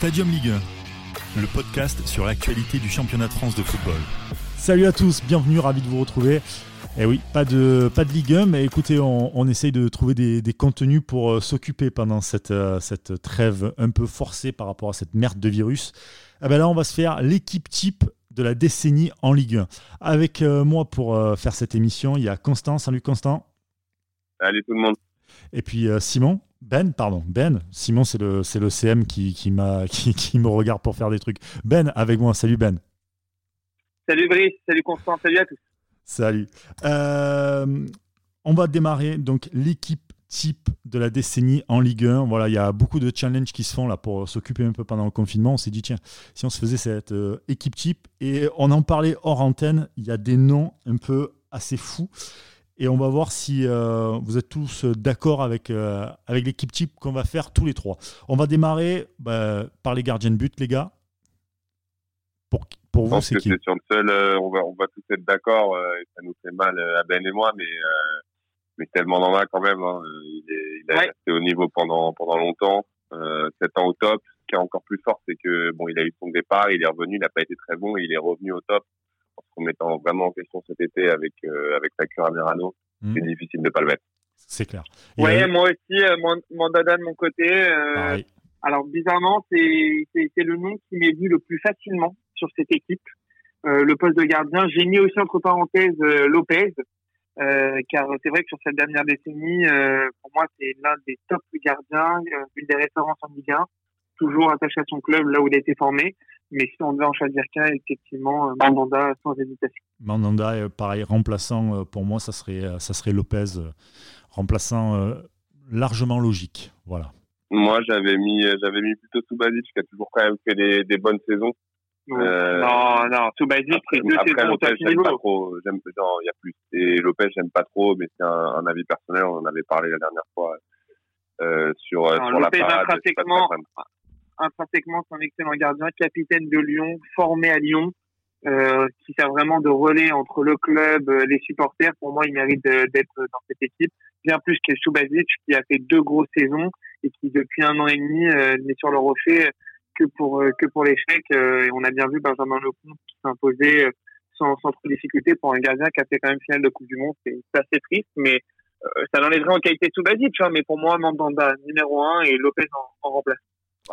Stadium Ligue 1, le podcast sur l'actualité du championnat de France de football. Salut à tous, bienvenue, ravi de vous retrouver. Eh oui, pas de, pas de Ligue 1, mais écoutez, on, essaye de trouver des, contenus pour euh, s'occuper pendant cette, euh, cette trêve un peu forcée par rapport à cette merde de virus. Eh ben là, on va se faire l'équipe type de la décennie en Ligue 1. Avec euh, moi pour faire cette émission, il y a Constant. Salut Constant. Salut tout le monde. Et puis Simon. Ben, pardon, Ben. Simon, c'est le, c'est le CM qui, qui, m'a, qui, me regarde pour faire des trucs. Ben, avec moi. Salut Ben. Salut Brice, salut Constant, salut à tous. Salut. Euh, on va démarrer donc l'équipe type de la décennie en Ligue 1. Voilà, il y a beaucoup de challenges qui se font là pour s'occuper un peu pendant le confinement. On s'est dit, tiens, si on se faisait cette euh, équipe type, et on en parlait hors antenne, il y a des noms un peu assez fous. Et on va voir si euh, vous êtes tous d'accord avec, avec l'équipe type qu'on va faire tous les trois. On va démarrer bah, par les gardiens de but, les gars. Pour, pour vous, c'est qui sur le seul, euh, on, va, on va tous être d'accord, euh, ça nous fait mal euh, à Ben et moi, mais, mais tellement dans a quand même. Hein. Il, est, il a resté au niveau pendant, pendant longtemps, euh, 7 ans au top. Ce qui est encore plus fort, c'est que bon, il a eu son départ, il est revenu, il n'a pas été très bon, il est revenu au top en se remettant vraiment en question cet été avec, avec Takura Merano. Mmh. C'est difficile de ne pas le mettre. C'est clair. Oui, moi aussi, mon, dada de mon côté. alors bizarrement, c'est le nom qui m'est vu le plus facilement sur cette équipe. Euh, le poste de gardien, j'ai mis aussi entre parenthèses euh, Lopez, euh, car c'est vrai que sur cette dernière décennie, pour moi, c'est l'un des top gardiens, une des références en Ligue 1, toujours attaché à son club là où il a été formé. Mais si on devait en choisir qu'un, effectivement, Mandanda sans hésitation. Mandanda, pareil, remplaçant, pour moi, ça serait, ça serait Lopez, remplaçant largement logique. Voilà. Moi, j'avais mis, j'avais mis plutôt Subasic, qui a toujours quand même fait des, des bonnes saisons. Euh, non, non, basique, c'est deux après, Lopez, j'aime pas trop. J'aime, non, il y a plus. Et Lopez, j'aime pas trop, mais c'est un, un, avis personnel. On en avait parlé la dernière fois euh, sur, non, sur Lopez, la parade. Intrinsèquement, intrinsèquement, c'est un excellent gardien, capitaine de Lyon, formé à Lyon, euh, qui sert vraiment de relais entre le club, euh, les supporters. Pour moi, il mérite d'être dans cette équipe. Bien plus que Subasic, qui a fait deux grosses saisons et qui, depuis un an et demi, euh, est sur le rocher que pour euh, que pour l'échec. Euh, et on a bien vu Benjamin Lecomte qui s'imposait sans, sans trop de difficulté pour un gardien qui a fait quand même finale de Coupe du Monde. C'est assez triste, mais ça l'enlèverait en qualité. Tu vois, mais pour moi, Mandanda numéro 1 et Lopez en, en remplace.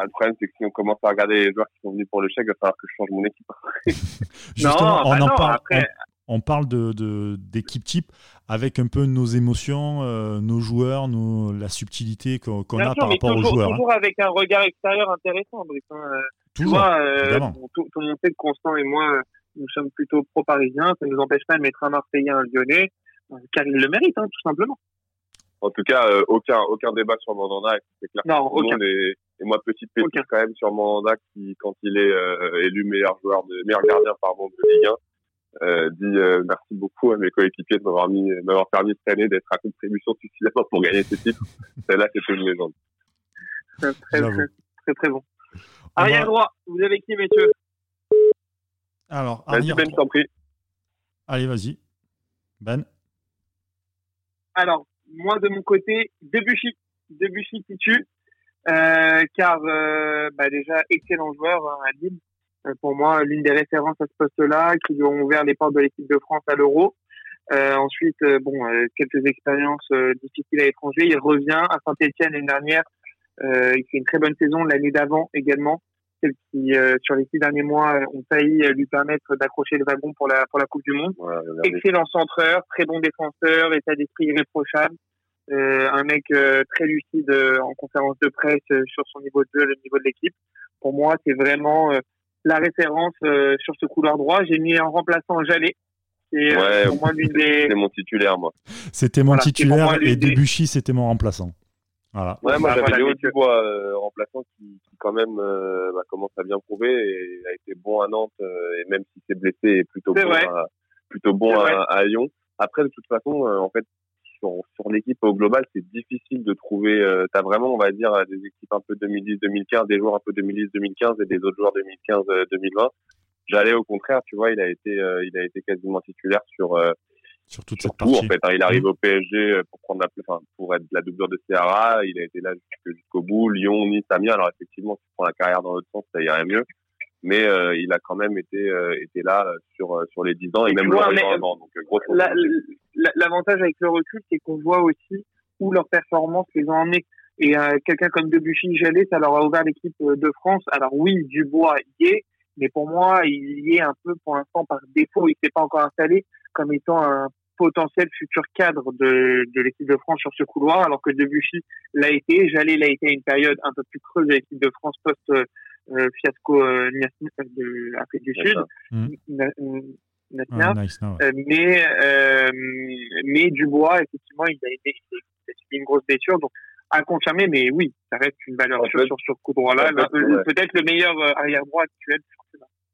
Le problème, c'est que si on commence à regarder les joueurs qui sont venus pour l'échec, il va falloir que je change mon équipe. Justement, non, on bah en parle. Après on parle de d'équipe type avec un peu nos émotions, euh, nos joueurs, nos, la subtilité qu'on a par rapport aux joueurs. Hein. Toujours avec un regard extérieur intéressant, Brice. Hein. Euh, tu vois, euh, tout, tout, le monde sait que Constant et moi, nous sommes plutôt pro-parisiens. Ça ne nous empêche pas de mettre un Marseillais, un Lyonnais, car ils le méritent, hein, tout simplement. En tout cas, aucun aucun débat sur Mandanda. C'est clair. Non, aucun. Et, moi, petite pétite quand même sur Mandanda qui, quand il est élu meilleur joueur de meilleur gardien pardon de Ligue 1, euh, dit euh, merci beaucoup à mes coéquipiers de m'avoir mis, m'avoir permis cette année d'être à contribution suffisamment pour gagner ce titre. Celle-là, c'était une légende. Très, très, très, très, bon. Arrière droit, vous avez qui, messieurs? Alors, arrière Ben, t'en prie. Allez, vas-y. Ben. Alors, moi, de mon côté, Debuchy. Debuchy titu. Euh, car, euh, bah, déjà, excellent joueur hein, à Lille. Euh, pour moi l'une des références à ce poste-là, qui lui ont ouvert les portes de l'équipe de France à l'Euro. Euh, ensuite, euh, bon, quelques expériences difficiles à l'étranger. Il revient à Saint-Etienne l'année dernière. il fait une très bonne saison l'année d'avant également, celle qui, sur les six derniers mois, ont failli lui permettre d'accrocher le wagon pour la pour la Coupe du Monde. Excellent centreur, très bon défenseur, état d'esprit irréprochable. Un mec très lucide en conférence de presse sur son niveau de jeu, le niveau de l'équipe. Pour moi, c'est vraiment la référence euh, sur ce couloir droit. J'ai mis en remplaçant Jallet. Euh, pour moi C'était mon titulaire, moi. C'était mon titulaire et Debuchy, c'était mon remplaçant. Voilà. Ouais, moi bah, j'avais Léo Dubois, euh, remplaçant qui, qui quand même bah, commence à bien prouver et a été bon à Nantes et même si c'est blessé, est plutôt bon, à, plutôt bon à, à, Lyon. Après, de toute façon, en fait, sur, sur l'équipe au global, c'est difficile de trouver. Euh, tu as vraiment, on va dire, des équipes un peu 2010-2015, des joueurs un peu 2010-2015 et des autres joueurs 2015-2020. J'allais au contraire, tu vois, il a été, euh, il a été quasiment titulaire sur euh, sur toute cette partie. En fait, hein. il arrive mmh. au PSG pour prendre la, enfin, pour être la doublure de CRA. Il a été là jusqu'au bout. Lyon, Nice, Amiens. Alors effectivement, si tu prends la carrière dans l'autre sens, ça irait mieux. Mais euh, il a quand même été euh, été là sur sur les 10 ans et, même L'avantage avec le recul, c'est qu'on voit aussi où leur performance les ont emmenés. Et quelqu'un comme Debuchy, Jallet, ça leur a ouvert l'équipe de France. Alors oui, Dubois y est, mais pour moi, il y est un peu pour l'instant par défaut. Il s'est pas encore installé comme étant un potentiel futur cadre de, de l'équipe de France sur ce couloir, alors que Debuchy l'a été. Jallet l'a été à une période un peu plus creuse de l'équipe de France post euh, fiasco euh, de l'Afrique du Sud. Mm. Ah, euh, mais euh, mais Dubois effectivement il a été il a subi une grosse blessure donc à confirmer mais oui ça reste une valeur sûre sur ce coup droit là peut-être le meilleur arrière droit actuel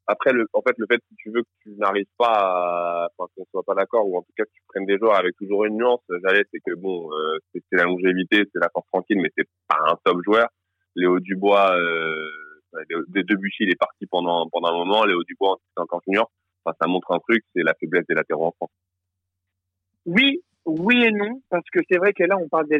après, le, en fait, le fait que tu veux que tu n'arrives pas à, enfin, qu'on soit pas d'accord, ou en tout cas que tu prennes des joueurs avec toujours une nuance, j'allais, c'est que bon, euh, c'est la longévité, c'est la force tranquille, mais c'est pas un top joueur. Léo Dubois, euh, des deux il est parti pendant, pendant un moment. Léo Dubois, c'est encore junior. Enfin, ça montre un truc, c'est la faiblesse des latéraux en France. Oui, oui et non, parce que c'est vrai que là, on parle de,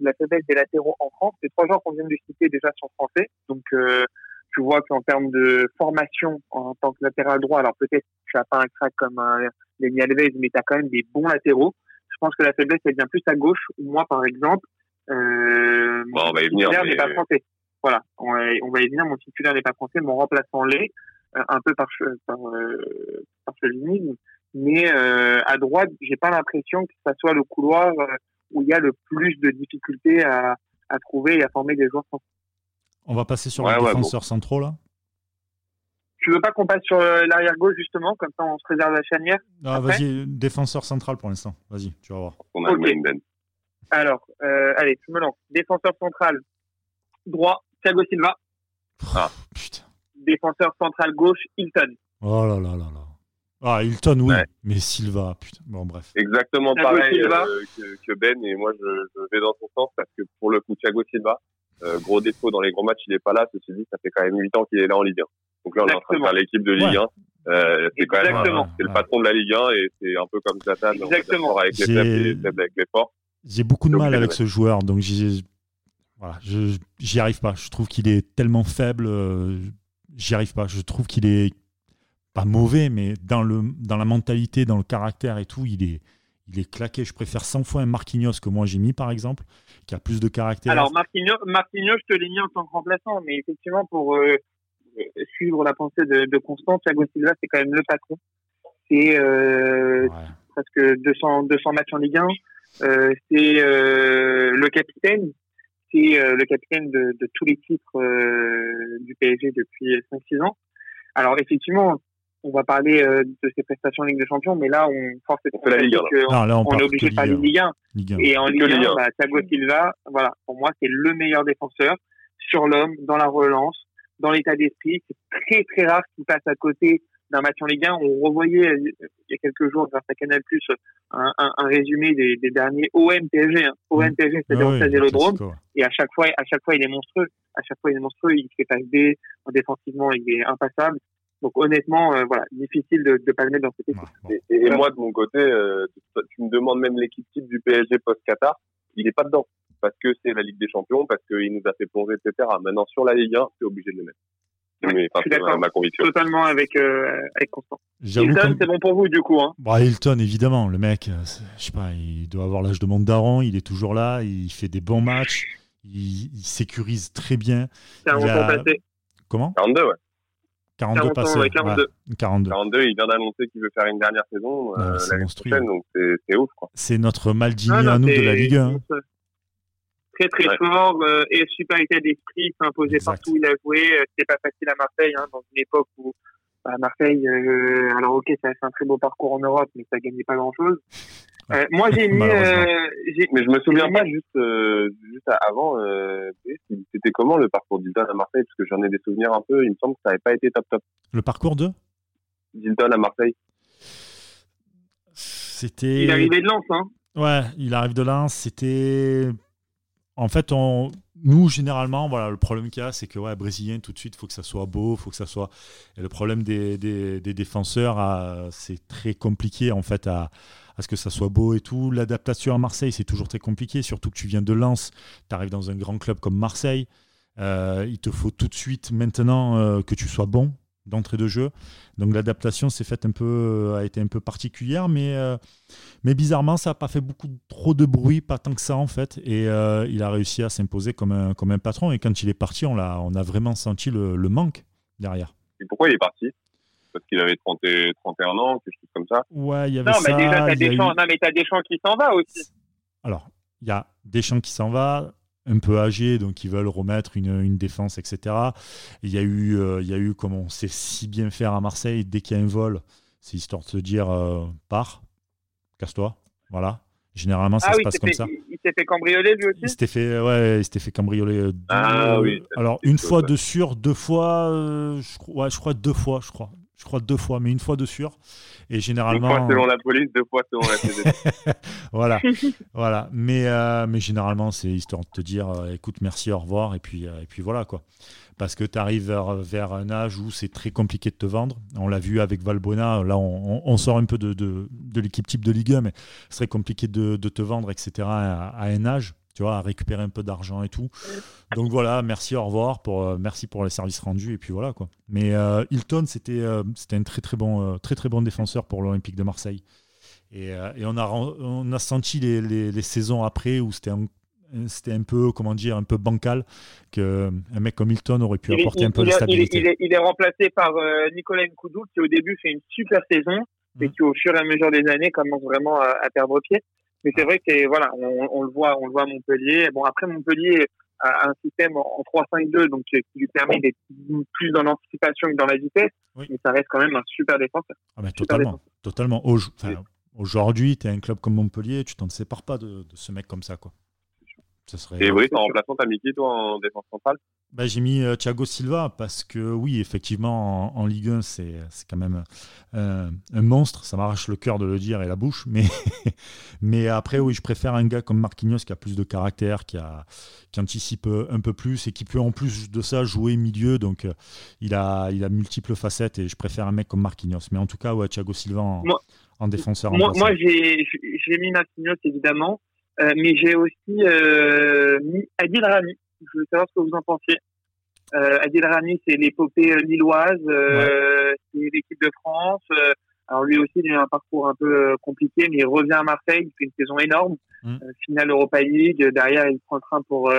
la faiblesse des latéraux en France. Les trois joueurs qu'on vient de citer déjà sont français, donc euh, tu vois qu'en termes de formation en tant que latéral droit, alors peut-être tu n'as pas un crack comme un Lenny Alves, mais tu as quand même des bons latéraux. Je pense que la faiblesse, elle vient plus à gauche. Moi, par exemple, euh, mon titulaire n'est pas français. Voilà, on va, y venir. Mon titulaire n'est pas français, mon remplaçant l'est, euh, un peu par, par, euh, par Mais euh, à droite, j'ai pas l'impression que ça soit le couloir où il y a le plus de difficultés à, à trouver et à former des joueurs français. On va passer sur les défenseurs centraux là. Tu veux pas qu'on passe sur l'arrière gauche justement, comme ça on se réserve la chanière Ah vas-y, défenseur central pour l'instant. Vas-y, tu vas voir. On a Alors, euh, allez, tu me lances. Défenseur central droit, Thiago Silva. Ah putain. Défenseur central gauche, Hilton. Oh là là là là. Ah, Hilton, oui, mais Silva, putain. Bon, bref. Exactement pareil euh, que, Ben, et moi je, je, vais dans son sens parce que pour le coup, Thiago Silva, euh, gros défaut dans les gros matchs, il n'est pas là. Ceci dit, ça fait quand même 8 ans qu'il est là en Ligue 1. Donc là, on est en train de faire l'équipe de Ligue 1. Euh, c'est quand même c'est le patron de la Ligue 1 et c'est un peu comme Zlatan. Exactement. Avec les faibles et avec les forts. J'ai beaucoup de mal avec ce joueur, donc voilà, j'y arrive pas. Je trouve qu'il est tellement faible, euh, j'y arrive pas. Je trouve qu'il est pas mauvais, mais dans, le, dans la mentalité, dans le caractère et tout, il est, il est claqué. Je préfère 100 fois un Marquinhos que moi j'ai mis, par exemple, qui a plus de caractère. Alors, Marquinhos, Marquinhos je te l'ai mis en tant que remplaçant, mais effectivement, pour euh, suivre la pensée de, de Constant, Thiago Silva, c'est quand même le patron. C'est euh, presque 200, 200 matchs en Ligue 1. Euh, c'est euh, le capitaine. Euh, le capitaine de, de, tous les titres euh, du PSG depuis 5-6 ans. Alors, effectivement, on va parler euh, de ses prestations en Ligue des Champions, mais là, on force de la Ligue on, est obligé de parler de Ligue 1. Et en Ligue 1, bah, Thiago Silva, voilà, pour moi, c'est le meilleur défenseur sur l'homme, dans la relance, dans l'état d'esprit. C'est très, très rare qu'il passe à côté d'un match en Ligue 1. On revoyait euh, il y a quelques jours grâce à Canal Plus un, un, un résumé des, des derniers OM PSG. Hein. OM mmh. PSG, c'est-à-dire au Vélodrome. Et à chaque fois, à chaque fois, il est monstrueux. À chaque fois, il est monstrueux. Il fait pas B. Défensivement, il est impassable. Donc honnêtement, euh, voilà, difficile de, de pas le mettre dans cette équipe. Et, moi de mon côté, euh, tu me demandes même l'équipe type du PSG post-Qatar, il n'est pas dedans parce que c'est la Ligue des Champions, parce qu'il nous a fait plonger, etc. Maintenant sur la Ligue 1, c'est obligé de le mettre. Mais, je suis d'accord. Ma conviction. Totalement avec euh, avec Constant. Hilton, c'est bon pour vous du coup. Hein. Bah, Hilton, évidemment, le mec, je sais pas, il doit avoir l'âge de monde d'Aron, il est toujours là, il fait des bons matchs, il, sécurise très bien. C'est un bon placé. Comment 42, ouais. 42 passés. 42. 42. il vient d'annoncer qu'il veut faire une dernière saison euh, prochaine, donc c'est ouf. C'est notre Maldini à nous de la Ligue 1. Très très fort euh, et super état d'esprit, s'imposer partout où il a joué. Euh, c'était pas facile à Marseille, hein, dans une époque où bah, Marseille, euh, alors ok, ça a fait un très beau parcours en Europe, mais ça gagnait pas grand chose. Euh, moi, j'ai mis. Euh, mais je me souviens pas juste, euh, juste avant. C'était comment le parcours d'Hilton à Marseille? Parce que j'en ai des souvenirs un peu. Il me semble que ça n'avait pas été top top. Le parcours de? Hilton à Marseille. C'était. Il arrivait de Lens, hein Ouais, il arrive de Lens. C'était. En fait, on... nous, généralement, voilà, le problème qu'il y a, c'est que ouais, brésilien, tout de suite, il faut que ça soit beau, faut que ça soit. Et le problème des, défenseurs, ah, c'est très compliqué en fait à, à, ce que ça soit beau et tout. L'adaptation à Marseille, c'est toujours très compliqué, surtout que tu viens de Lens, tu arrives dans un grand club comme Marseille. Euh, il te faut tout de suite maintenant euh, que tu sois bon d'entrée de jeu. Donc l'adaptation s'est faite un peu, euh, a été un peu particulière, mais, mais bizarrement ça n'a pas fait beaucoup trop de bruit, pas tant que ça en fait. Et il a réussi à s'imposer comme un, comme un patron. Et quand il est parti, on a, on a vraiment senti le, manque derrière. Et pourquoi il est parti? Parce qu'il avait 30 31 ans, quelque chose comme ça? Ouais, il y avait non, ça. Mais déjà, t'as Deschamps, eu... non, mais t'as Deschamps qui s'en va aussi. Alors, il y a Deschamps qui s'en va un peu âgés, donc ils veulent remettre une, une défense, etc. Il y, a eu, euh, il y a eu, comme on sait si bien faire à Marseille, dès qu'il y a un vol, c'est histoire de se dire euh, pars, casse-toi, voilà. Généralement, ça ah se passe comme ça. Il, s'est fait cambrioler lui aussi Il s'était fait, ouais, il s'était fait cambrioler. Euh, ah, oui, alors, une fois de sûr, deux fois, je, ouais, je crois deux fois, je crois je crois deux fois, mais une fois de sûr. Et généralement. Une fois selon la police, deux fois selon la CDC. voilà, voilà. Mais, euh, mais généralement, c'est histoire de te dire, euh, écoute, merci, au revoir, et puis, euh, et puis voilà quoi. Parce que tu arrives vers, un âge où c'est très compliqué de te vendre. On l'a vu avec Valbuena, là on, sort un peu de, de, l'équipe type de Ligue 1, mais ce serait compliqué de, te vendre, etc. à un âge tu vois, à récupérer un peu d'argent et tout. Donc voilà, merci, au revoir, pour, euh, merci pour les services rendus, et puis voilà quoi. Mais euh, Hilton, c'était euh, c'était un très très, bon, très très bon défenseur pour l'Olympique de Marseille. Et, et, on, a, on a senti les, les, saisons après où c'était un, c'était un peu, comment dire, un peu bancal, qu'un mec comme Hilton aurait pu apporter un peu de stabilité. Il est, il est, remplacé par Nicolas Nkoudou, qui au début fait une super saison, et mmh. qui au fur et à mesure des années commence vraiment à, à perdre pied. Mais c'est vrai que voilà, on, on, le voit, on le voit à Montpellier. Bon après Montpellier a un système en 3-5-2 donc qui lui permet d'être plus dans l'anticipation que dans la vitesse, mais ça reste quand même un super défenseur. Ah totalement, totalement. Aujourd'hui, tu es un club comme Montpellier, tu t'en sépares pas de, de, ce mec comme ça quoi. Et oui, en remplaçant, t'as mis qui toi en défense centrale bah, J'ai mis euh, Thiago Silva parce que oui, effectivement, en, Ligue 1, c'est quand même euh, un monstre. Ça m'arrache le cœur de le dire et la bouche. Mais, mais après, oui, je préfère un gars comme Marquinhos qui a plus de caractère, qui, a, qui anticipe un peu plus et qui peut en plus de ça jouer milieu. Donc euh, il, a, il a multiples facettes et je préfère un mec comme Marquinhos. Mais en tout cas, ouais, Thiago Silva en, défenseur. Moi, moi j'ai mis Marquinhos évidemment. Euh, mais j'ai aussi euh, mis Adil Rami. Je veux savoir ce que vous en pensiez. Euh, Adil Rami, c'est l'épopée euh, lilloise, euh, c'est l'équipe de France. alors lui aussi, il a un parcours un peu compliqué, mais il revient à Marseille, il fait une saison énorme, mm. finale Europa League. Derrière, il prend le train pour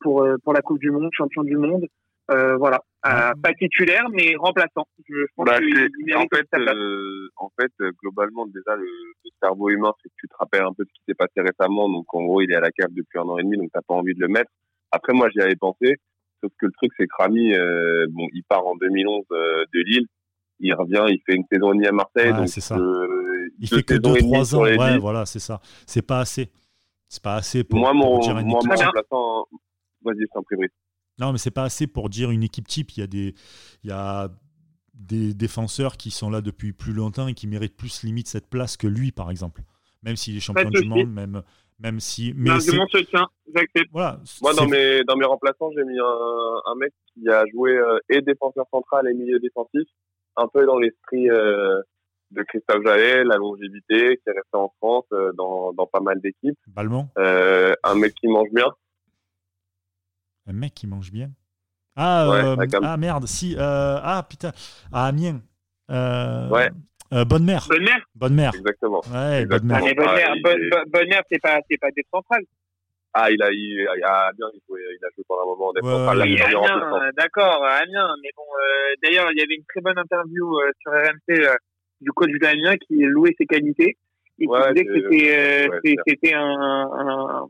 pour pour la Coupe du Monde, champion du monde. Euh, voilà, euh, pas titulaire mais remplaçant. Je, pense bah, en fait, euh, en fait, globalement déjà le, cerveau humain, c'est que tu te rappelles un peu ce qui s'est passé récemment. Donc en gros, il est à la cave depuis un an et demi, donc t'as pas envie de le mettre. Après, moi, j'y avais pensé, sauf que le truc, c'est que Rami, bon, il part en 2011 de Lille, il revient, il fait une saison et demie à Marseille. donc c'est ça. il fait que 2-3 ans. Ouais, voilà, c'est ça. C'est pas assez. C'est pas assez pour. Moi, mon, dire moi, mon remplaçant. Vas-y, je t'en prie, non, mais c'est pas assez pour dire une équipe type. Il y a des, il y a des défenseurs qui sont là depuis plus longtemps et qui méritent plus limite cette place que lui, par exemple. Même s'il est champion du monde, même, même si. Mais Voilà, Moi, dans mes, dans mes remplaçants, j'ai mis un, un, mec qui a joué euh, et défenseur central et milieu défensif, un peu dans l'esprit euh, de Christophe Jallet, la longévité, qui est resté en France euh, dans, dans pas mal d'équipes. Balmont. un mec qui mange bien. Un mec qui mange bien. Ah, euh, ah merde, si. Euh, ah putain. Ah, Amiens. Euh, ouais. bonne mère. Bonne mère Bonne mère. Exactement. Ouais, bonne mère. bonne mère, bonne, mère c'est pas, c'est pas des centrales. Ah, il a, il, a bien il, il a joué pendant un moment. Ouais, Amiens, d'accord, Amiens. Mais bon, d'ailleurs, il y avait une très bonne interview sur RMC du coach d'Amiens qui louait ses qualités et qui disait que c'était, c'était un, un,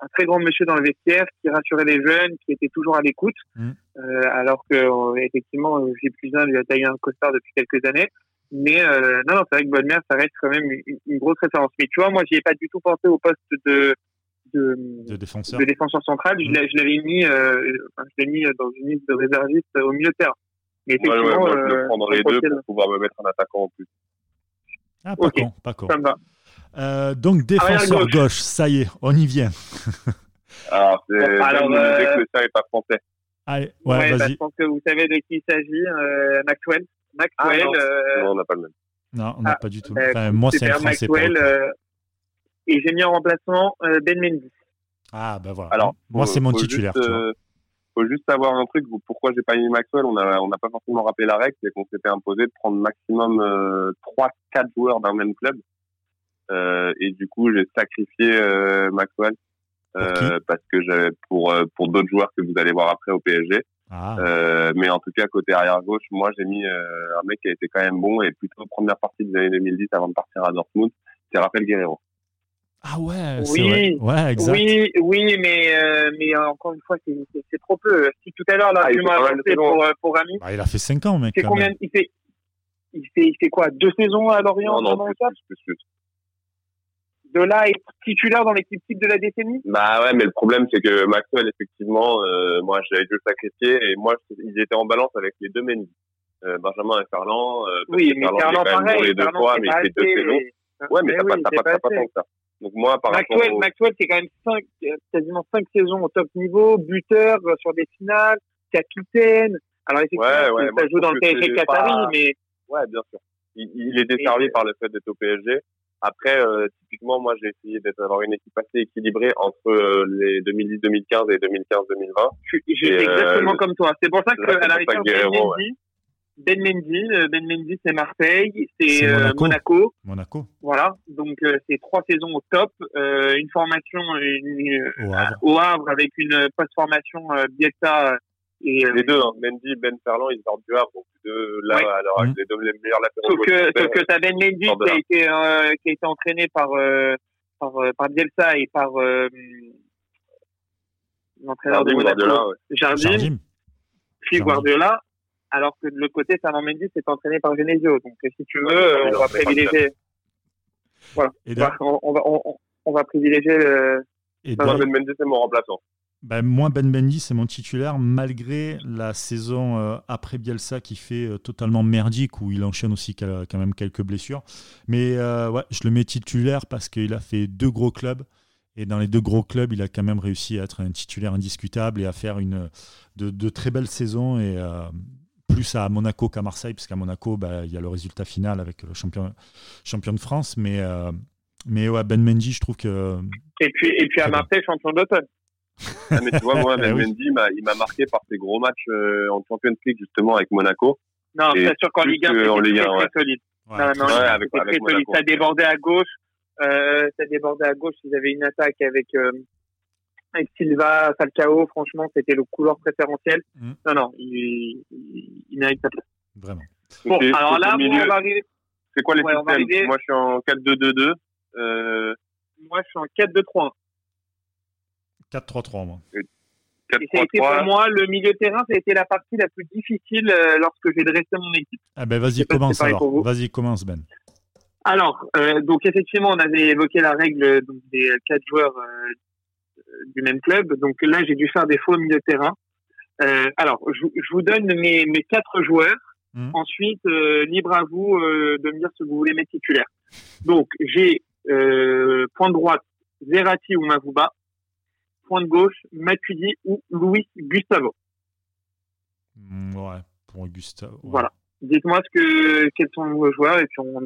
un très grand monsieur dans le vestiaire qui rassurait les jeunes, qui était toujours à l'écoute, mm. euh, alors que euh, effectivement, j'ai plus un lui a taillé un costard depuis quelques années. Mais euh, non, non c'est vrai que Bonne Mère, ça reste quand même une, grosse référence. Mais tu vois, moi, j'y ai pas du tout pensé au poste de de, de défenseur. de défenseur central. Je l'avais mis, euh, je l'ai mis dans une liste de réservistes au milieu de terrain. Mais effectivement, ouais, ouais, moi, je le prends dans les deux pour pouvoir me mettre un attaquant en plus. Ah, pas con, pas con. Ça me va. Euh, donc défenseur gauche. ça y est, on y vient. Alors, c'est Alors, euh... que sien n'est pas français. Allez, ouais, ouais bah, je pense que vous savez de qui il s'agit. Euh, Maxwell. Maxwell. Ah, non. Euh... non. on n'a pas le même. Non, on n'a ah, pas du tout. Euh, enfin, moi, c'est un français. Maxwell. Euh, et j'ai mis en remplacement Ben Mendy. Ah, ben voilà. Alors, moi, c'est mon titulaire. Juste, tu faut juste savoir un truc. Pourquoi j'ai pas mis Maxwell On n'a on a pas forcément rappelé la règle, c'est qu'on s'était imposé de prendre maximum euh, 3-4 joueurs d'un même club. Euh, et du coup, j'ai sacrifié euh, Maxwell euh, parce que j'avais pour pour d'autres joueurs que vous allez voir après au PSG. Ah. mais en tout cas, côté arrière gauche, moi j'ai mis un mec qui a été quand même bon et plutôt première partie des années 2010 avant de partir à Dortmund, c'est Raphaël Guerrero. Ah ouais, oui, ouais, exact. Oui, oui, mais, euh, mais encore une fois, c'est trop peu. Si tout à l'heure, là, ah, tu m'as avancé pour, euh, pour Rami. Bah, il a fait 5 ans, mec. Combien, il, fait, il, fait, il fait quoi? Deux saisons à Lorient Non, non, plus, plus, plus, De là, être titulaire dans l'équipe type de la décennie? Bah ouais, mais le problème, c'est que Maxwell, effectivement, euh, moi, j'avais dû le sacrifier et moi, ils étaient en balance avec les deux Mendy. Euh, Benjamin et Ferland. Euh, oui, mais Ferland, pareil. les deux fois, mais il fait deux saisons. Ouais, mais, ça passe, ça passe pas tant que ça. Donc moi, par Maxwell, Maxwell, c'est quand même cinq, quasiment cinq saisons au top niveau, buteur euh, sur des finales, capitaine. Alors effectivement, ouais, ouais, ça joue dans le PSG Qatari, mais ouais, bien sûr. Il, il est desservi par le fait d'être au PSG. Après, euh, typiquement, moi, j'ai essayé d'avoir une équipe assez équilibrée entre euh, les 2010-2015 et 2015-2020. J'ai exactement euh, comme toi. C'est pour ça que à la rigueur, ben Mendy, Ben Mendy, c'est Marseille, c'est euh, Monaco. Monaco. Voilà, donc euh, c'est trois saisons au top, une formation au, Havre. avec une post-formation Bielsa et les deux, hein, Mendy, Ben Ferland, ils sortent du Havre, donc deux là alors mmh. les deux les meilleurs Sauf que, sauf que t'as Ben Mendy qui a été qui a été entraîné par par par Bielsa et par l'entraîneur de Monaco, Jardim, Jardim. puis Guardiola alors que de l'autre côté, Fernand Mendy s'est entraîné par Genesio. Donc, si tu veux, on va privilégier. Voilà. On va, on, va, privilégier le. Et Ben Mendy, c'est mon remplaçant. Ben, moi, Ben Mendy, c'est mon titulaire, malgré la saison euh, après Bielsa qui fait euh, totalement merdique, où il enchaîne aussi quand même quelques blessures. Mais euh, ouais, je le mets titulaire parce qu'il a fait deux gros clubs. Et dans les deux gros clubs, il a quand même réussi à être un titulaire indiscutable et à faire une, de, de très belles saisons. Et plus à Monaco qu'à Marseille, puisqu'à Monaco, bah, il y a le résultat final avec le champion, champion de France. Mais, euh, mais ouais, Ben Mendy, je trouve que. Et puis, et puis à Marseille, champion d'automne. Ah, mais tu vois, moi, Ben Mendy, il m'a marqué par ses gros matchs euh, en Champions League, justement, avec Monaco. Non, c'est sûr qu'en Ligue 1, c'était très, très solide. Ouais, non, non, ouais, avec, avec très solide. Ça débordait à gauche. Euh, ça débordait à gauche. Ils avaient une attaque avec euh, avec Silva, Falcao, franchement, c'était le couloir préférentiel. Mm. Non, non, il, il, mérite sa place. Vraiment. Bon, alors là, on va arriver. C'est quoi les ouais, systèmes? Moi, je suis en 4-2-2-2. Euh... Moi, je suis en 4-2-3-1. 4-3-3, moi. Et ça a été pour moi le milieu de terrain, ça a été la partie la plus difficile euh, lorsque j'ai dressé mon équipe. Ah ben vas-y, commence alors. Vas-y, commence Ben. Alors, euh, donc effectivement, on avait évoqué la règle donc, des quatre joueurs euh, du même club. Donc là, j'ai dû faire des faux milieu de terrain. Euh, alors, je, je, vous donne mes, mes quatre joueurs. Mmh. Ensuite, euh, libre à vous euh, de me dire ce que vous voulez mettre titulaire. Donc, j'ai euh, point de droite Zerati ou Mavuba. Point de gauche Matuidi ou Louis Gustavo. Mmh, ouais, pour Gustavo. Voilà. Dites-moi ce que quels sont vos joueurs et puis on,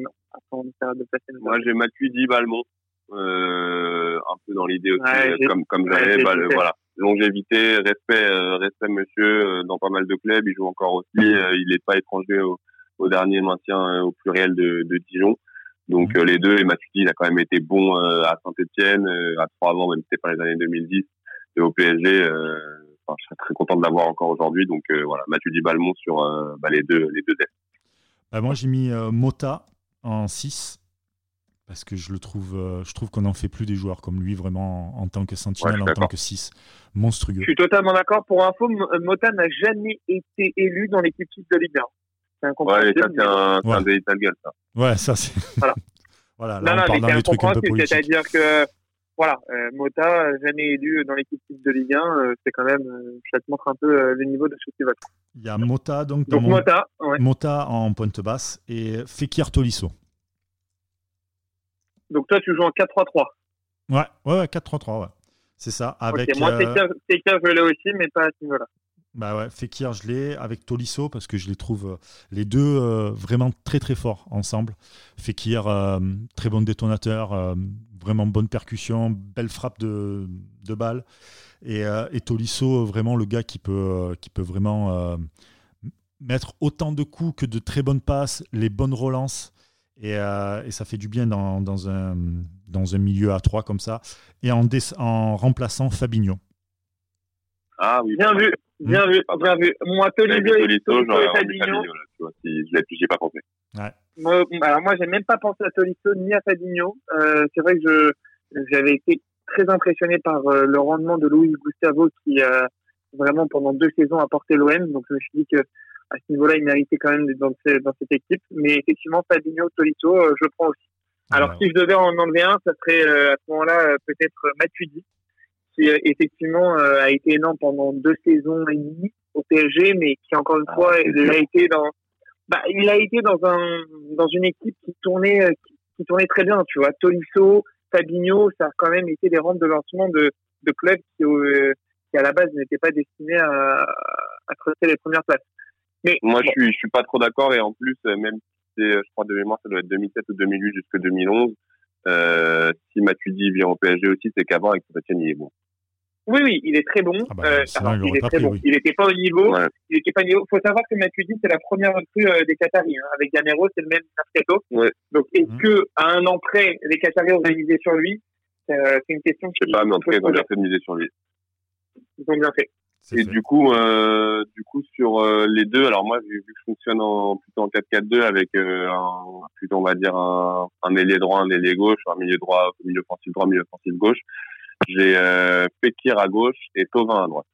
on essaiera de passer. Moi, j'ai Matuidi Balmont euh, un peu dans l'idée aussi, euh, comme comme j'avais, bah, voilà, longévité, respect, euh, respect monsieur euh, dans pas mal de clubs. Il joue encore aussi. il n'est pas étranger au, au dernier maintien au pluriel de, de Dijon. Donc mhm. les deux, et Matuidi, il a quand même été bon à Saint-Etienne, à trois ans, même si c'était pas les années 2010, et au PSG. Enfin, je serais très content de l'avoir encore aujourd'hui. Donc voilà, Matuidi Balmont sur bah, les deux les deux bah, moi j'ai mis Mota en 6 parce que je le trouve, euh, je trouve qu'on n'en fait plus des joueurs comme lui vraiment en, tant que sentinelle, en tant que 6. Monstrueux. Je suis totalement d'accord. Pour info, Mota n'a jamais été élu dans l'équipe de Ligue 1. C'est un ouais, ça, c'est un, ouais. un gueule, ça. Ouais, ça, c'est. Voilà. voilà, là, non, on parle d'un truc un peu politique. C'est-à-dire que, voilà, euh, Mota, jamais élu dans l'équipe de Ligue 1, euh, c'est quand même, euh, ça te montre un peu euh, le niveau de ce qui va. Il y a Mota, donc, donc Mota, ouais. Mota en pointe basse et Fekir Tolisso. Donc toi, tu joues en 4-3-3. Ouais, ouais, ouais 4-3-3, ouais. C'est ça. Avec, moi, Fekir, je l'ai aussi, mais pas à ce niveau-là. Bah ouais, Fekir, je l'ai avec Tolisso parce que je les trouve les deux vraiment très très forts ensemble. Fekir, très bon détonateur, vraiment bonne percussion, belle frappe de, de balle. Et, et, Tolisso, vraiment le gars qui peut, vraiment mettre autant de coups que de très bonnes passes, les bonnes relances. Et, euh, ça fait du bien dans, un, milieu à 3 comme ça. Et en, remplaçant Fabinho. Ah. Bien vu, bien vu, bien vu. Moi, Tolisso et Fabinho. je ai pas pensé. Ouais. Moi, alors moi, j'ai même pas pensé à Tolisso ni à Fabinho. Euh, c'est vrai que je j'avais été très impressionné par euh, le rendement de Louis Gustavo qui a vraiment pendant deux saisons apporté l'OM. Donc je me suis dit que à ce niveau-là, il méritait quand même d'être dans, dans, cette équipe. Mais effectivement, Fabinho, Tolito, euh, je prends aussi. Alors, si je devais en enlever un, ça serait euh, à ce moment-là euh, peut-être Matuidi, qui effectivement a été énorme pendant deux saisons et demie au PSG, mais qui encore une ah, fois, il a été dans, bah, il a été dans un dans une équipe qui tournait qui, tournait très bien, tu vois. Tolisso, Fabinho, ça a quand même été des rampes de lancement de de clubs qui, qui à la base n'étaient pas destinés à, à creuser les premières places. Moi, je suis, je suis pas trop d'accord et en plus, euh, même si c'est, je crois de mémoire, ça doit être 2007 ou 2008 jusqu'à 2011. Euh, si Matuidi vient au PSG aussi, c'est qu'avant avec Etienne, il est bon. Oui, oui, il est très bon. Ah bah, euh, il est très bon. Il n'était pas au niveau. Il était pas au niveau. Faut savoir que Matuidi, c'est la première recrue euh, des Qataris. Hein. Avec Gamero, c'est le même mercato. Ouais. Donc, est-ce mmh. que à un an près, les Qataris ont misé sur lui? Euh, C'est une question. Je sais pas, mais en tout cas, ils ont bien fait de miser sur lui. Ils ont bien fait. Et du coup, euh, du coup sur euh, les deux, alors moi vu que je fonctionne en plutôt en 4-4-2 avec euh, un, plutôt on va dire un, un ailier droit, un ailier gauche, un milieu droit, milieu offensif droit, milieu offensif gauche. J'ai euh, Fekir à gauche et Tovin à droite.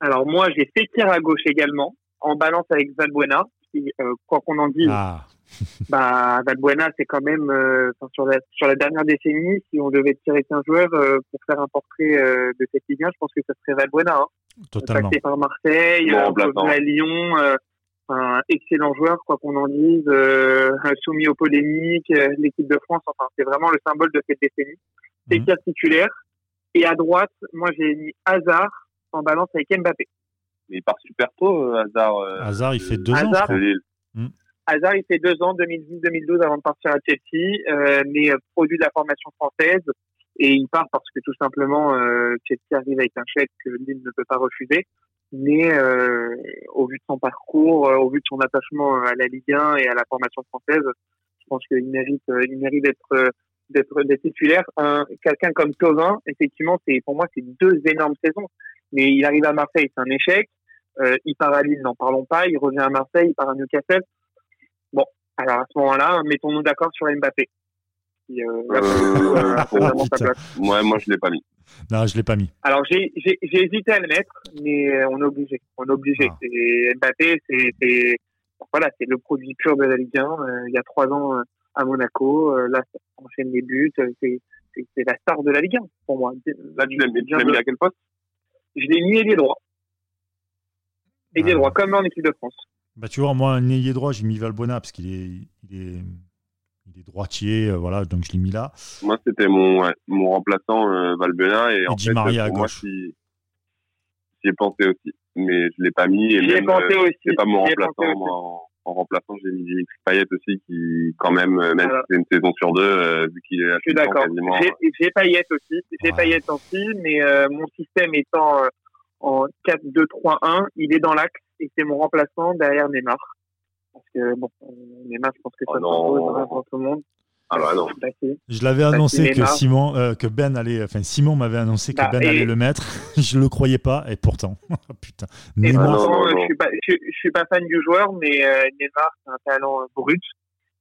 Alors moi j'ai Fekir à gauche également, en balance avec Valbuena, qui euh, quoi qu'on en dise, ah bah, Valbuena, c'est quand même euh, sur la sur la dernière décennie, si on devait tirer un joueur euh, pour faire un portrait euh, de cette Ligue 1, je pense que ça serait Valbuena. Hein. Totalement. Passé par Marseille, bon, à Lyon, un excellent joueur, quoi qu'on en dise, soumis aux polémiques, l'équipe de France. Enfin, c'est vraiment le symbole de cette décennie. C'est mmh. titulaire. Et à droite, moi j'ai mis Hazard en balance avec Mbappé. Mais il part super tôt, Hazard. Hazard, il fait deux ans. Hazard, il fait deux ans, 2010-2012, avant de partir à Chelsea, euh, mais euh, produit de la formation française. Et il part parce que tout simplement, euh, Chelsea arrive avec un chèque que Lille ne peut pas refuser. Mais euh, au vu de son parcours, euh, au vu de son attachement à la Ligue 1 et à la formation française, je pense qu'il mérite, il mérite d'être d'être titulaire. Quelqu'un comme Tovin, effectivement, c'est pour moi c'est deux énormes saisons. Mais il arrive à Marseille, c'est un échec. il part à Lille, n'en parlons pas. Il revient à Marseille, il part à Newcastle. Bon, alors à ce moment-là, mettons-nous d'accord sur Mbappé. Euh, euh, moi, moi, je l'ai pas mis. Non, je l'ai pas mis. Alors, j'ai hésité à le mettre, mais on est obligé. On est obligé. Ah. Mbappé, c'est voilà, c'est le produit pur de la Ligue 1. Euh, il y a trois ans à Monaco, là, ça enchaîne les buts. C'est la star de la Ligue 1 pour moi. Là, tu l'as mis, à quel poste? Je l'ai mis ailier droit. Ailier ah. droit, comme en équipe de France. Bah, tu vois, moi, un ailier droit, j'ai mis Valbuena parce qu'il est, il est, il est droitier, euh, voilà, donc je l'ai mis là. Moi, c'était mon, mon remplaçant euh, Valbuena et, en fait, Maria à gauche. j'y ai pensé aussi, mais je l'ai pas mis. J'y ai pensé euh, aussi. C'est pas mon remplaçant. En, remplaçant, j'ai mis Dimitri Payet aussi, qui, quand même, même si c'est une saison sur deux, vu qu'il est. Je suis d'accord. J'ai Payet aussi, j'ai Payet aussi, mais mon système étant en 4-2-3-1, il est dans l'axe et c'est mon remplaçant derrière Neymar. Parce que, bon, Neymar, je pense que ça oh pour tout le monde. Ah bah non. Je l'avais annoncé que Simon, euh, que Ben allait, enfin Simon m'avait annoncé que bah, Ben allait le mettre. je le croyais pas et pourtant, putain. Neymar. je, suis pas, je, suis pas fan du joueur, mais euh, Neymar c'est un talent brut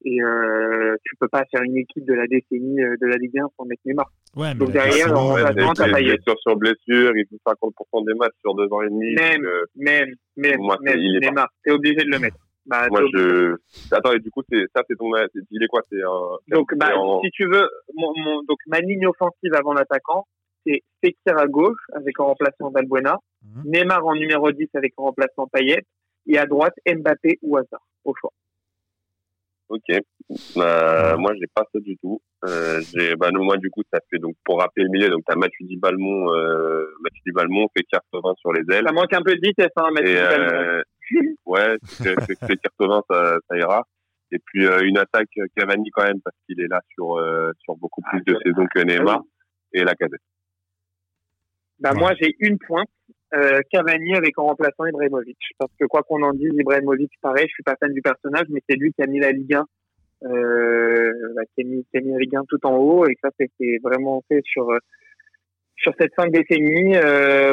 et euh, tu peux pas faire une équipe de la décennie euh, de la Ligue 1 sans mettre Neymar. Ouais, Donc derrière, on va. Sur blessure, il fait 50% des matchs sur deux ans et demi. Même, euh, même, même Neymar, t'es obligé de le mettre. Bah, moi, je. Attends, et du coup, c'est ça, c'est ton. Il est quoi C'est un. Donc, bah, si tu veux, mon, mon, donc ma ligne offensive avant l'attaquant, c'est Fekir à gauche avec en remplaçant Valbuena, mmh. Neymar en numéro 10 avec en remplaçant Payet, et à droite Mbappé ou Hazard au choix. Ok. Euh, moi, j'ai pas ça du tout. Euh, j'ai, bah, moi, du coup, ça fait donc pour rappeler le milieu, donc t'as Mathieu Balmont, euh, Mathieu Balmont fait 80 sur les ailes. Ça manque un peu de vitesse, hein, Mathieu euh, ouais, c'est fait 80, ça, ça ira. Et puis euh, une attaque Cavani quand même parce qu'il est là sur euh, sur beaucoup plus de saisons que Neymar et la casette. Bah moi j'ai une pointe euh, Cavani avec en remplaçant Ibrahimovic. Parce que quoi qu'on en dise, Ibrahimovic, pareil, je suis pas fan du personnage, mais c'est lui qui a mis la Ligue 1, euh, bah, qui, a mis, qui a mis la Ligue 1 tout en haut, et ça, c'est vraiment fait sur sur cette fin de décennie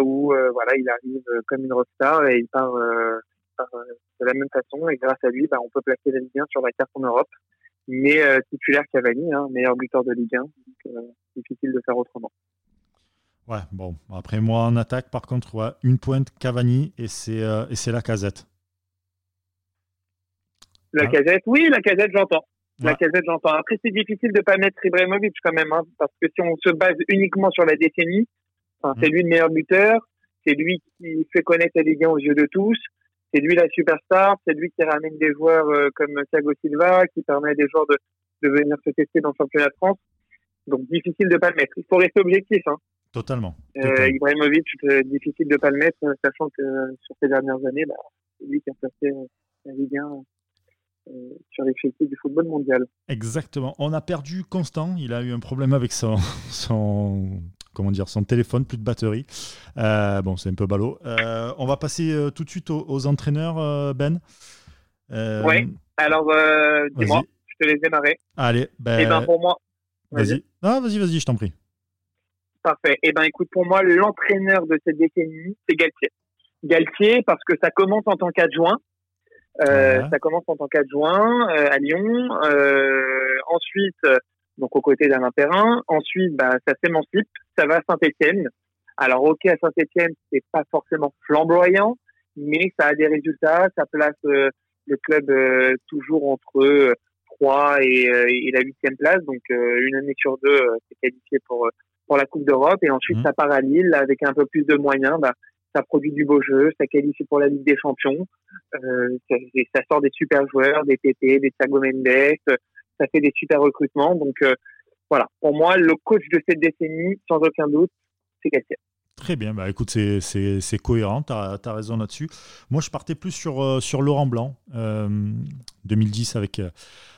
où voilà, il arrive comme une rockstar et il part, euh, de la même façon. Et grâce à lui, bah, on peut placer la Ligue 1 sur la carte en Europe. Mais titulaire Cavani, hein, meilleur buteur de Ligue 1, donc difficile de faire autrement. Ouais, bon. Après, moi, en attaque, par contre, ouais, une pointe Cavani et c'est euh, la casette. La hein casette, oui, la casette, j'entends. La casette, j'entends. Après, c'est difficile de pas mettre Ibrahimovic quand même, hein, parce que si on se base uniquement sur la décennie, c'est mmh. lui le meilleur buteur, c'est lui qui fait connaître la Ligue 1 aux yeux de tous, c'est lui la superstar, c'est lui qui ramène des joueurs euh, comme Thiago Silva, qui permet à des joueurs de, de venir se tester dans le championnat de France. Donc, difficile de pas le mettre. Il faut rester objectif. Hein. Totalement. Euh, Ibrahimovic, difficile de pas le mettre, sachant que sur ces dernières années, bah, c'est lui qui a passé euh, la Ligue 1 euh, sur les l'effectif du football mondial. Exactement. On a perdu Constant. Il a eu un problème avec son, son comment dire, son téléphone, plus de batterie. Euh, bon, c'est un peu ballot. on va passer tout de suite aux, entraîneurs, Ben. oui. Alors, dis-moi, je te laisse démarrer. Allez. Ben... Et eh ben pour moi. Vas-y. Ah, vas-y, vas-y, je t'en prie. Parfait. Eh ben, écoute, pour moi, l'entraîneur de cette décennie, c'est Galtier. Galtier, parce que ça commence en tant qu'adjoint. Euh, Ça commence en tant qu'adjoint euh, à Lyon. Euh, ensuite, donc aux côtés d'Alain Perrin. Ensuite, bah, ça s'émancipe. Ça va à Saint-Etienne. Alors, ok, à Saint-Etienne, c'est pas forcément flamboyant, mais ça a des résultats. Ça place euh, le club euh, toujours entre 3 et, et la huitième place. Donc, une année sur deux, c'est qualifié pour pour la Coupe d'Europe et ensuite mmh. ça part à Lille avec un peu plus de moyens. Bah, ça produit du beau jeu, ça qualifie pour la Ligue des Champions, euh, ça, ça, sort des super joueurs, des PP, des Thiago Mendes, ça fait des super recrutements. Donc euh, voilà, pour moi, le coach de cette décennie, sans aucun doute, c'est Galtier. Très bien, bah, écoute, c'est cohérent, tu as, raison là-dessus. Moi, je partais plus sur, euh, sur Laurent Blanc, 2010 avec,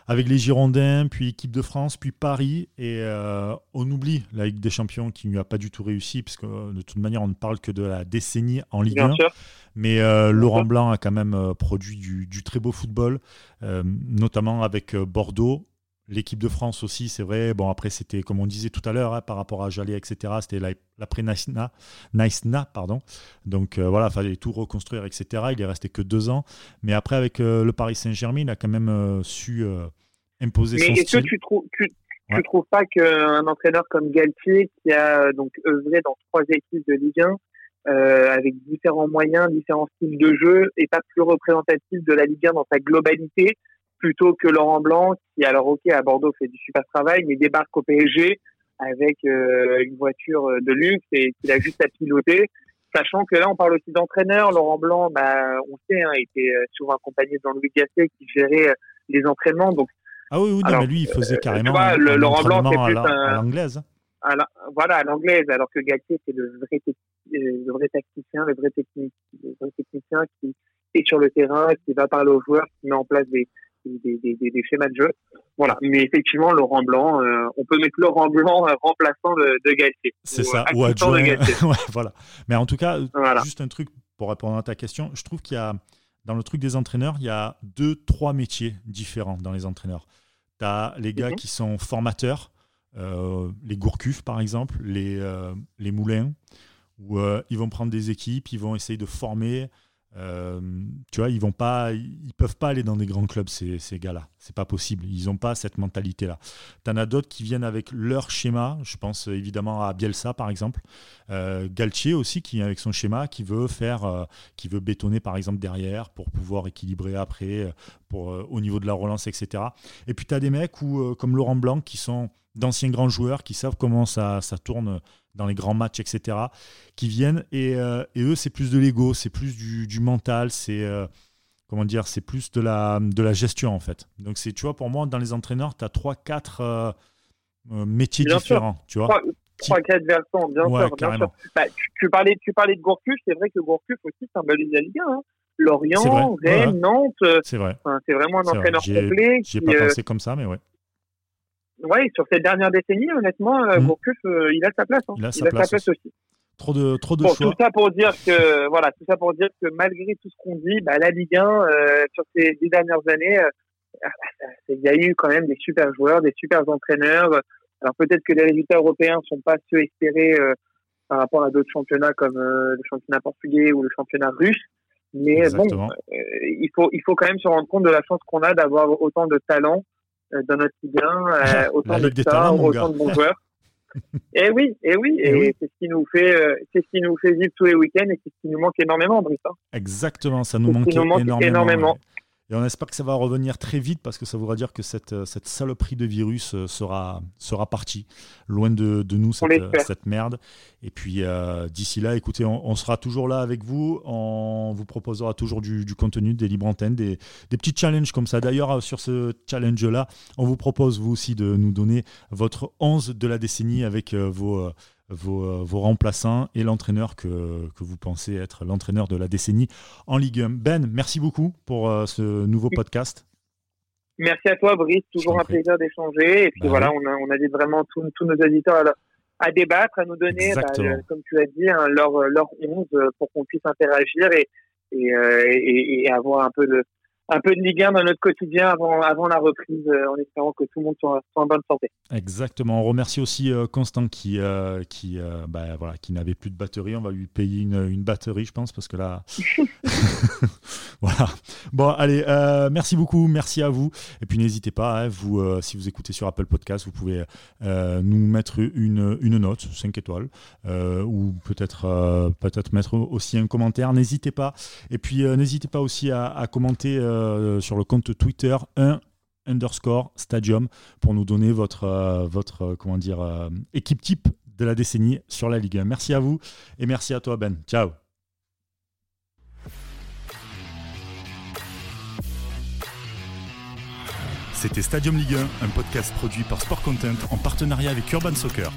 avec les Girondins, puis équipe de France, puis Paris. Et euh, on oublie la Ligue des Champions qui ne a pas du tout réussi, puisque euh, de toute manière, on ne parle que de la décennie en Ligue 1. Mais euh, Laurent Blanc a quand même produit du, du, très beau football, notamment avec Bordeaux, L'équipe de France aussi, c'est vrai. Bon, après, c'était, comme on disait tout à l'heure, hein, par rapport à Jalais, etc., c'était l'après-Naïsna, Naïsna, pardon. Donc voilà, il fallait tout reconstruire, etc. Il est resté que deux ans. Mais après, avec le Paris Saint-Germain, il a quand même su imposer Mais est-ce que tu tu, trouves pas qu'un entraîneur comme Galtier, qui a euh, donc œuvré dans trois équipes de Ligue 1, euh, avec différents moyens, différents styles de jeu, est pas plus représentatif de la Ligue 1 dans sa globalité, plutôt que Laurent Blanc, qui alors ok à Bordeaux fait du super travail, mais débarque au PSG avec euh, une voiture de luxe et qu'il a juste à piloter. Sachant que là, on parle aussi d'entraîneur. Laurent Blanc, bah, on sait, hein, était souvent accompagné de Jean-Louis Gasset qui gérait les entraînements. Donc, ah oui, oui non, mais lui, il faisait euh, carrément vois, le, Laurent Blanc, c'est plus à l'anglaise. voilà, à l'anglaise, alors que Galtier, c'est le vrai, euh, le vrai tacticien, le vrai, technique, le vrai technicien qui est sur le terrain, qui va parler aux joueurs, qui met en place des, des, des, des, des schémas de jeu. Voilà. Mais effectivement, Laurent Blanc, euh, on peut mettre Laurent Blanc remplaçant de, de Galtier. C'est ça, ou adjoint. ouais, voilà. Mais en tout cas, juste un truc pour répondre à ta question, je trouve qu'il y a dans le truc des entraîneurs, il y a deux, trois métiers différents dans les entraîneurs. Tu as les gars mhm. qui sont formateurs, euh, les Gourcuff par exemple, les, euh, les Moulins, où euh, ils vont prendre des équipes, ils vont essayer de former euh, tu vois, ils vont pas, ils peuvent pas aller dans des grands clubs ces, gars-là. C'est pas possible. Ils n'ont pas cette mentalité-là. T'en as d'autres qui viennent avec leur schéma. Je pense évidemment à Bielsa par exemple, euh, Galtier aussi qui avec son schéma, qui veut faire, euh, qui veut bétonner par exemple derrière pour pouvoir équilibrer après, pour au niveau de la relance, etc. Et puis tu as des mecs comme Laurent Blanc qui sont d'anciens grands joueurs qui savent comment ça tourne dans les grands matchs, etc., qui viennent. Et, euh, et eux, c'est plus de l'ego, c'est plus du, du mental, c'est. Euh, comment dire, c'est plus de la, de la gestion en fait. Donc c'est, tu vois, pour moi, dans les entraîneurs, tu as 3-4 métiers différents, tu vois. 3-4 versants, bien sûr. Bien sûr. Bah, tu, parlais, tu parlais de Gourcuff, c'est vrai que Gourcuff aussi symbolise la Ligue 1. Hein. Lorient, Rennes, Nantes. C'est vrai. c'est vraiment un entraîneur complet. J'ai pas pensé comme ça, mais ouais. Ouais, sur cette dernière décennie, honnêtement, mmh. Gourcuff, il a sa place. Hein. Il a sa, place, aussi. Trop de, trop de bon, choix. Tout ça pour dire que, voilà, tout ça pour dire que malgré tout ce qu'on dit, bah, la Ligue 1, euh, sur ces dix dernières années, euh, ah, bah, il y a eu quand même des super joueurs, des super entraîneurs. Alors peut-être que les résultats européens sont pas ceux espérés euh, par rapport à d'autres championnats comme le championnat portugais ou le championnat russe. Mais bon, il faut il faut quand même se rendre compte de la chance qu'on a d'avoir autant de talents dans notre Ligue 1, autant de stars, autant de bons joueurs. et eh oui, et eh oui, et, oui. c'est ce qui nous fait, euh, c'est ce qui nous fait vivre tous les week-ends et c'est ce qui nous manque énormément, Brice. Hein. Exactement, ça nous manque, énormément. Et on espère que ça va revenir très vite parce que ça voudra dire que cette, euh, cette saloperie de virus euh, sera, sera partie, loin de, de nous, cette, euh, cette, merde. Et puis d'ici là, écoutez, on, sera toujours là avec vous. On vous proposera toujours du, du contenu, des libres antennes, des, des, petits challenges comme ça. D'ailleurs, sur ce challenge-là, on vous propose, vous aussi, de nous donner votre 11 de la décennie avec vos vos, vos remplaçants et l'entraîneur que, que, vous pensez être l'entraîneur de la décennie en Ligue 1. Ben, merci beaucoup pour euh, ce nouveau podcast. Merci à toi, Brice. Toujours un plaisir d'échanger. Et puis bah voilà, on, a, on invite vraiment tous, nos auditeurs à, débattre, à nous donner, bah, comme tu as dit, hein, leur, leur 11 pour qu'on puisse interagir et, et, euh, et, et, avoir un peu de, un peu de Ligue 1 dans notre quotidien avant, avant la reprise, euh, en espérant que tout le monde soit, en bonne santé. Exactement. On remercie aussi euh, Constant qui, euh, qui, bah, voilà, qui n'avait plus de batterie. On va lui payer une, une batterie, je pense, parce que là. voilà. Bon, allez, merci beaucoup. Merci à vous. Et puis n'hésitez pas, hein, vous, si vous écoutez sur Apple Podcast, vous pouvez nous mettre une, une note, 5 étoiles, ou peut-être peut-être mettre aussi un commentaire. N'hésitez pas. Et puis n'hésitez pas aussi à, à commenter. Euh, sur le compte Twitter 1 underscore stadium pour nous donner votre, euh, votre euh, comment dire, équipe type de la décennie sur la Ligue 1. Merci à vous et merci à toi Ben. Ciao. C'était Stadium Ligue 1, un podcast produit par Sport Content en partenariat avec Urban Soccer.